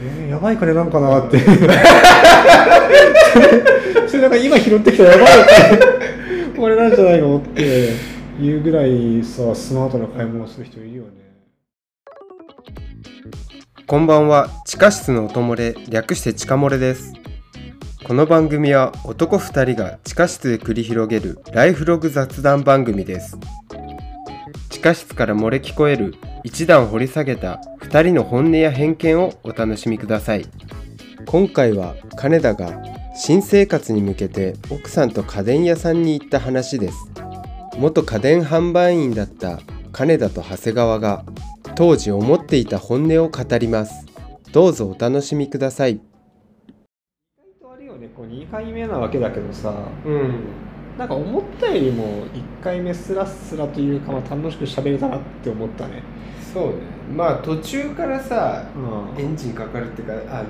えーやばい金なんかなって。それなんか今拾ってきたやばい金これなんじゃないのっていうぐらいさスマートな買い物をする人いるよね。こんばんは。地下室の音漏れ略して地下漏れです。この番組は男2人が地下室で繰り広げるライフログ雑談番組です。地下室から漏れ聞こえる一段掘り下げた2人の本音や偏見をお楽しみください。今回は金田が新生活に向けて奥さんと家電屋さんに行った話です。元家電販売員だった金田と長谷川が当時思っていた本音を語ります。どうぞお楽しみください。意外とあれよね。こう2回目なわけだけどさ。うん。なんか思ったよりも1回目スラスラというか、まあ、楽しく喋れたなって思ったねそうね。まあ途中からさうん。エンジンかかるっていうかあの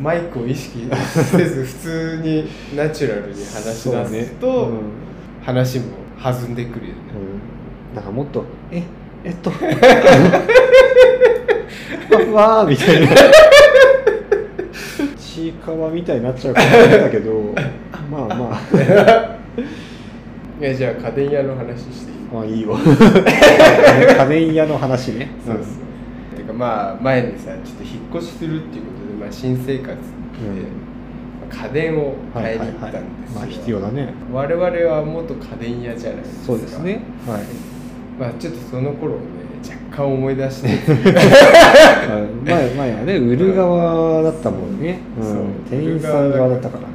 マイクを意識せず普通にナチュラルに話し出すそうね。と、うん話も弾んでくるよね、うん、なんかもっと「ええっと。わ わー」みたいな。ちいかわみたいになっちゃうかもしれないけど。まあまあ。いやじゃあ家電屋の話していい？まあいいよ。家電屋の話ね。そうそう、てかまあ前にさちょっと引っ越しするっていうことで、まあ、新生活で、まあ家電を買いに行ったんですよ、まあ必要だね。我々は元家電屋じゃないですか。そうですね。はい。まあちょっとその頃をね若干思い出して。あ 前前はね売る側だったもんね、うん。そう。店員さん側だったからね。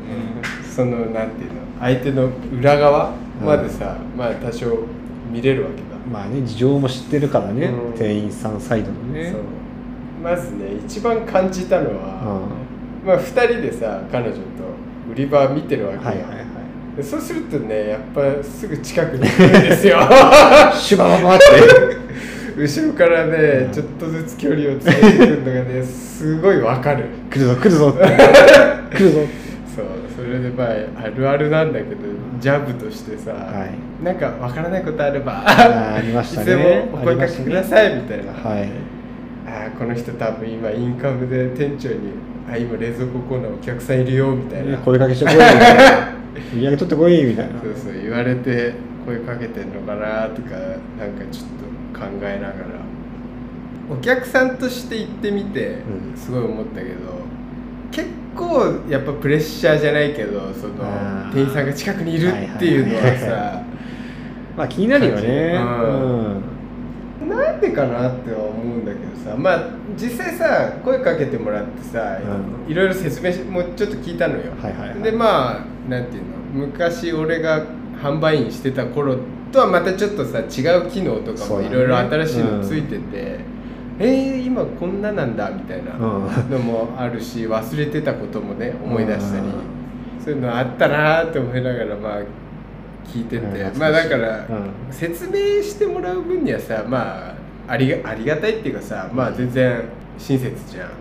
そのなんていうの相手の裏側までさ、まあ多少見れるわけだ、まあね事情も知ってるからね、うん。店員さんサイドのね。まずね一番感じたのは、まあ2人でさ彼女と売り場見てるわけよ、はいはいはい。でそうするとねやっぱすぐ近くに来るんですよ。シュバババって。後ろからね、うん。ちょっとずつ距離を詰めてくるのがねすごいわかる。来るぞ来るぞ 来るぞ。そう。それでまああるあるなんだけどジャブとしてさ、はい。なんかわからないことあればあありましたね。いつでもお声かけくださいみたいな、はい。ああこの人多分今インカムで店長にあ今冷蔵庫コーナーお客さんいるよみたいな、ね声かけしてこいみたいな。売り上げ取ってこいみたいな。そうそう言われて声かけてんのかなとかなんかちょっと考えながら。お客さんとして行ってみてうん。すごい思ったけど、結構やっぱプレッシャーじゃないけどその店員さんが近くにいるっていうのはさ。まあ気になるよね。うん。なんでかなっては思うんだけどさ。まあ実際さ声かけてもらってさ、うん。いろいろ説明しもちょっと聞いたのよ、はいはいはい。でまあなんていうの？昔俺が販売員してた頃とはまたちょっとさ違う機能とかもいろいろ新しいのついてて、えー、今こんななんだみたいなうん。のもあるし忘れてたこともね思い出したり、うん。そういうのあったなーって思いながらまあ聞いてて、うん。まあだから、うん。説明してもらう分にはさまあありがありがたいっていうかさまあ全然親切じゃん。は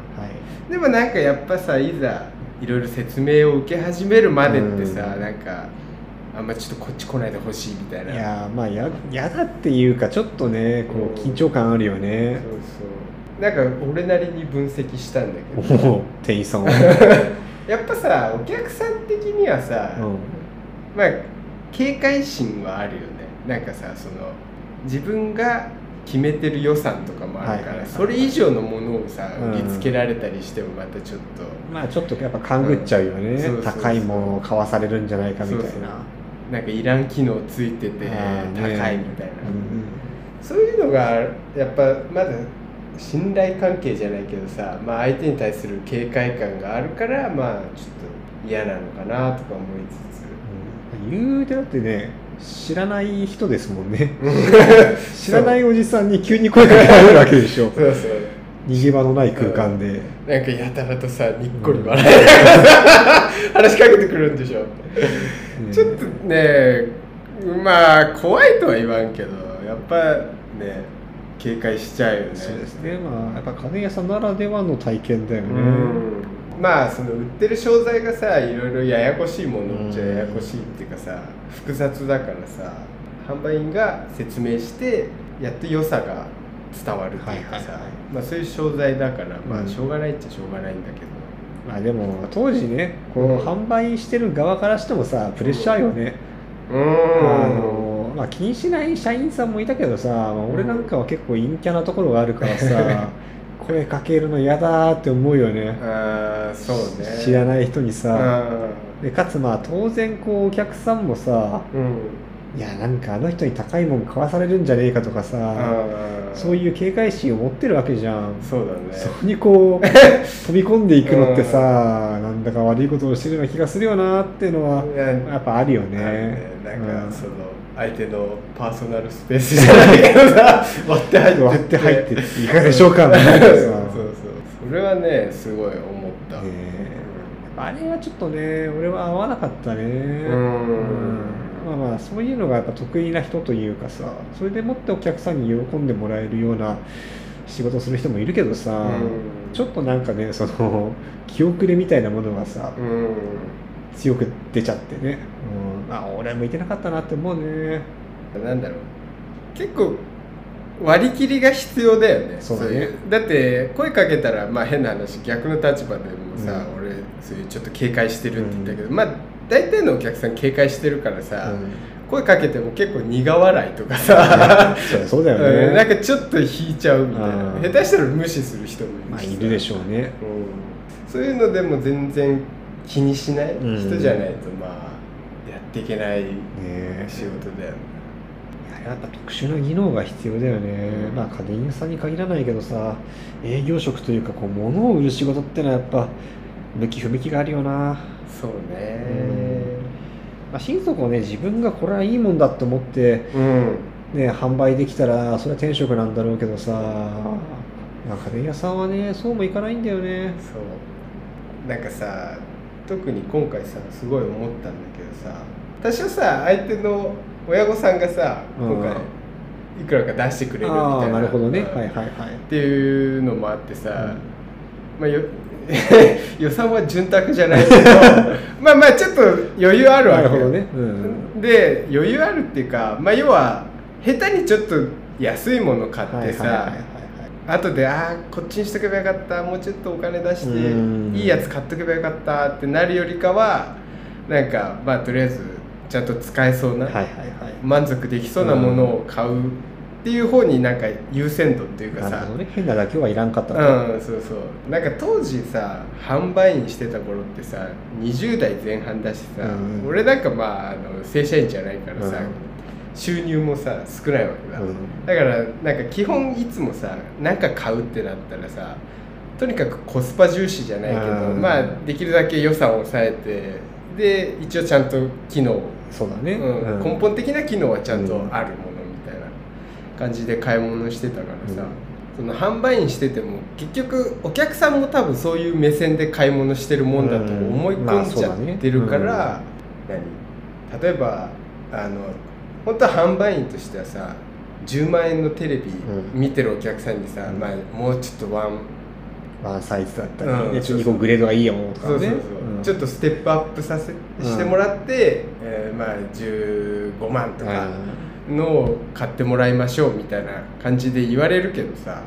い。でもなんかやっぱさいざいろいろ説明を受け始めるまでってさ、うん。なんかあんまちょっとこっち来ないでほしいみたいな。いやーまあややだっていうかちょっとねこううん緊張感あるよね。そうそう。なんか俺なりに分析したんだけど。もう店員さんは、やっぱさお客さん的にはさ、うん。まあ警戒心はあるよね。なんかさその自分が決めてる予算とかもあるから、はいそれ以上のものをさうん。売りつけられたりしてもまたちょっと、まあちょっとやっぱ勘ぐっちゃうよね、うん高いものを買わされるんじゃないかみたいな。そうそうなんかいらん機能ついてて高いみたいな、うんそういうのがやっぱまだ信頼関係じゃないけどさ、まあ、相手に対する警戒感があるからまあちょっと嫌なのかなとか思いつつ。うん。言うてだってね知らない人ですもんね。知らないおじさんに急に声かけられるわけでしょ。そうそう。逃げ場のない空間で、なんかやたらとさにっこり笑い。ながらさ話しかけてくるんでしょ、ねちょっとねまあ怖いとは言わんけどやっぱね警戒しちゃうよね。そうですね。まあやっぱ家電屋さんならではの体験だよね、うん。まあその売ってる商材がさいろいろややこしいものっちゃややこしいっていうかさ複雑だからさ販売員が説明してやっと良さが伝わるっていうかさ、まあ、そういう商材だから、まあ、うん。しょうがないっちゃしょうがないんだけど、まあでも当時ねこう、うん販売してる側からしてもさプレッシャーよね、うあのまあ、気にしない社員さんもいたけどさ、まあ俺なんかは結構陰キャなところがあるからさ 声かけるの嫌だーって思うよね。あーそうね。知らない人にさ。あでかつまあ当然こうお客さんもさーうんいやなんかあの人に高いもん買わされるんじゃねえかとかさそういう警戒心を持ってるわけじゃん。そうだね。そこにこう飛び込んでいくのってさなんだか悪いことをしてるような気がするよなっていうのはいややっぱあるよね。ね。なんか、うん。その相手のパーソナルスペースじゃないけどさ 割って入って割って入ってっていかがでしょうかみたいなさそう。そうそうそれはねすごい思った、ねあれはちょっとね俺は合わなかったね。うんまあまあそういうのがやっぱ得意な人というかさそれでもってお客さんに喜んでもらえるような仕事をする人もいるけどさ、うん。ちょっとなんかねその 気遅れみたいなものがさ、うん。強く出ちゃってね、うん、あ俺は向いてなかったなって思うね。なんだろう。結構割り切りが必要だよね。そううだって声かけたらまあ変な話逆の立場でもさ、う俺そういうちょっと警戒してるって言ったけど、まあ大体のお客さん警戒してるからさ、うん。声かけても結構苦笑いとかさ。そうだよね、うんなんかちょっと引いちゃうみたいな。うん。下手したら無視する人もいるしまあさいるでしょうね。うん。そういうのでも全然気にしないうん。人じゃないとまあやっていけないね。仕事だよね。いややっぱ特殊な技能が必要だよね、うん。まあ家電屋さんに限らないけどさ営業職というかこう物を売る仕事ってのはやっぱ向き不向きがあるよな、そうね。まあ、心底ね自分がこれはいいもんだって思って、うん。ね、販売できたらそれは転職なんだろうけどさ、まあ、家電屋さんはねそうもいかないんだよね。そう。なんかさ特に今回さすごい思ったんだけどさ多少さ相手の親御さんがさうん。今回いくらか出してくれるみたいな。なるほどね。うんはいはいはい。っていうのもあってさ、まあよ 予算は潤沢じゃないけど まあまあちょっと余裕あるわけよ。なるほどね、うん、で余裕あるっていうかまあ要は下手にちょっと安いもの買ってさ、後でああこっちにしとけばよかったもうちょっとお金出してうん。いいやつ買っとけばよかったってなるよりかはなんかまあとりあえずちゃんと使えそうな、はいはいはい。満足できそうなものを買うっていう方になんか優先度っていうかさ。変なだけはいらんかったと、うんそうそう。なんか当時さ販売員してた頃ってさ20代前半だしさ、うん俺なんかまああの正社員じゃないからさ、うん。収入もさ少ないわけだ、うん。だからなんか基本いつもさ何か買うってなったらさとにかくコスパ重視じゃないけど、うん。まあできるだけ予算を抑えてで一応ちゃんと機能、そうだね、根本的な機能はちゃんとあるものみたいな感じで買い物してたからさ、その販売員してても結局お客さんも多分そういう目線で買い物してるもんだと思い込んじゃってるから、何？例えばあの本当は販売員としてはさ10万円のテレビうん。見てるお客さんにさ、うん。まあ、もうちょっとワンワンサイズだったり、うんねちょっとグレードがいいよとかね。ちょっとステップアップさせしてもらって、えーまあ15万とかのを買ってもらいましょうみたいな感じで言われるけどさ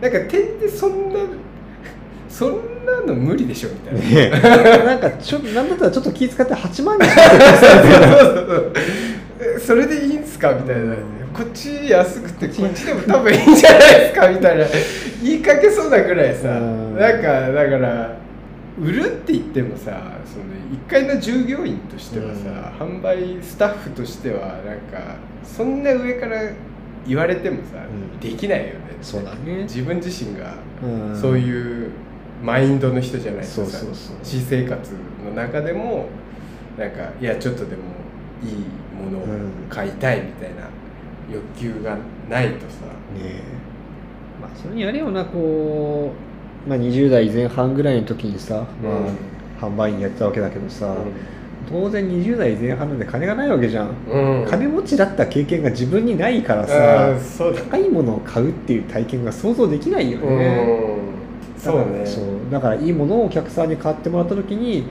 なんか点でそんな そんなの無理でしょみたいな。ねなんかちょなんだったらちょっと気遣って8万にしてそれでいいんすかみたいな、うんこっち安くてこっち。でも多分いいんじゃないですかみたいな。言いかけそうなぐらいさ、うん。なんかだから売るって言ってもさその1階の従業員としてはさ、販売スタッフとしてはなんかそんな上から言われてもさ、うん。できないよねそうだね。自分自身がうん。そういうマインドの人じゃないとさ私生活の中でもなんかいやちょっとでもいいものを買いたいみたいな欲求がないとさ、ねえ。まあそれにあれよなこう、まあ、20代前半ぐらいの時にさ、まあ、販売員やってたわけだけどさ、当然20代前半なんで金がないわけじゃん、うん。金持ちだった経験が自分にないからあさ高いものを買うっていう体験が想像できないよね、うん。そうねだからそう。だからいいものをお客さんに買ってもらった時に、うん。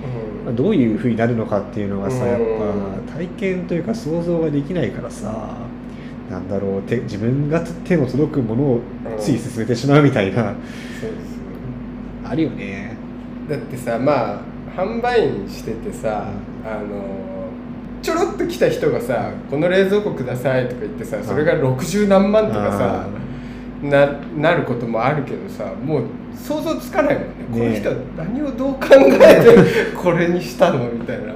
まあどういうふうになるのかっていうのがさやっうんぱ体験というか想像ができないからさなんだろう手自分が手の届くものをつい進めてしまうみたいな、そうあるよね。だってさまあ販売員しててさ、あのちょろっと来た人がさ「この冷蔵庫ください」とか言ってさそれが60何万とかさななることもあるけどさもう想像つかないもんね。この人は何をどう考えて これにしたのみたいな。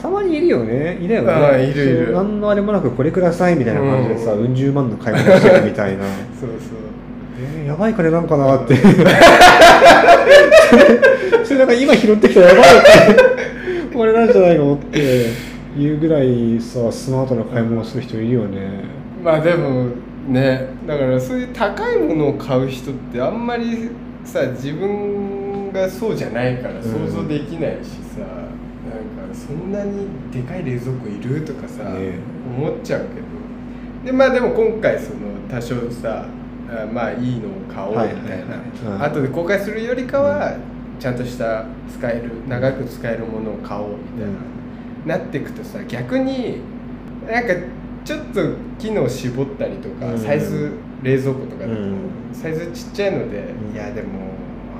たまにいるよね。いるよね。いるいる。何のあれもなくこれくださいみたいな感じでさ、ううん十万の買い物してるみたいな。そうそうえーやばい金なんかなって。それなんか今拾ってきたらやばい金これなんじゃないのって。いうぐらいさスマートな買い物をする人いるよね。まあでもねだからそういう高いものを買う人ってあんまりさ自分がそうじゃないから想像できないしさ、なんかそんなにでかい冷蔵庫いるとかさ、ね。思っちゃうけど。でまあでも今回その多少さあまあいいのを買おうみたいな。後で公開するよりかはちゃんとした使える長く使えるものを買おうみたいな、なっていくとさ逆になんかちょっと機能絞ったりとか、うん。サイズ冷蔵庫とかでも、うん。サイズちっちゃいので、うん。いやでも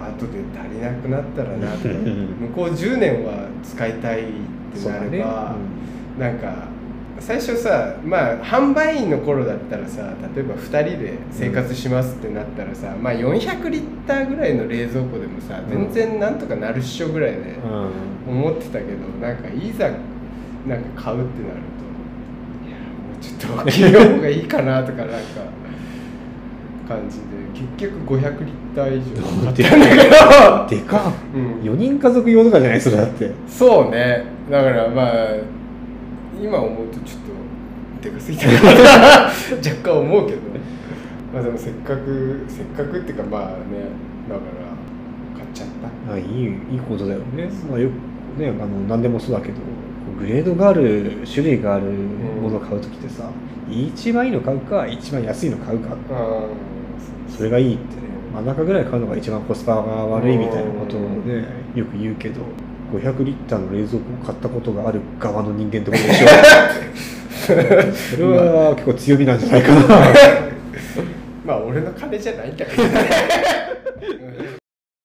後で足りなくなったらなとかうん向こう10年は使いたいってなれば、なんか最初さまあ販売員の頃だったらさ例えば2人で生活しますってなったらさ、まあ400リッターぐらいの冷蔵庫でもさ全然なんとかなるっしょぐらいで思ってたけどなんかいざなんか買うってなるといやもうちょっと大きい方がいいかなとかなんか感じで結局500リッター以上買ったんだけど。でかっ。うん。4人家族用とかじゃない？それだって。そうね。だからまあ今思うとちょっとでかすぎたな若干思うけどまあでもせっかくせっかくっていうかまあねだから買っちゃった。あいいいいことだよね、まあ、よくねあの何でもそうだけどグレードがある種類があるものを買う時ってさ、一番いいの買うか一番安いの買うか。あそれがいいってね。真ん中ぐらい買うのが一番コスパが悪いみたいなことをねよく言うけど500リッターの冷蔵庫を買ったことがある側の人間ってことでしょ。それは結構強みなんじゃないかな。まあ俺の金じゃないんだけどね。う ん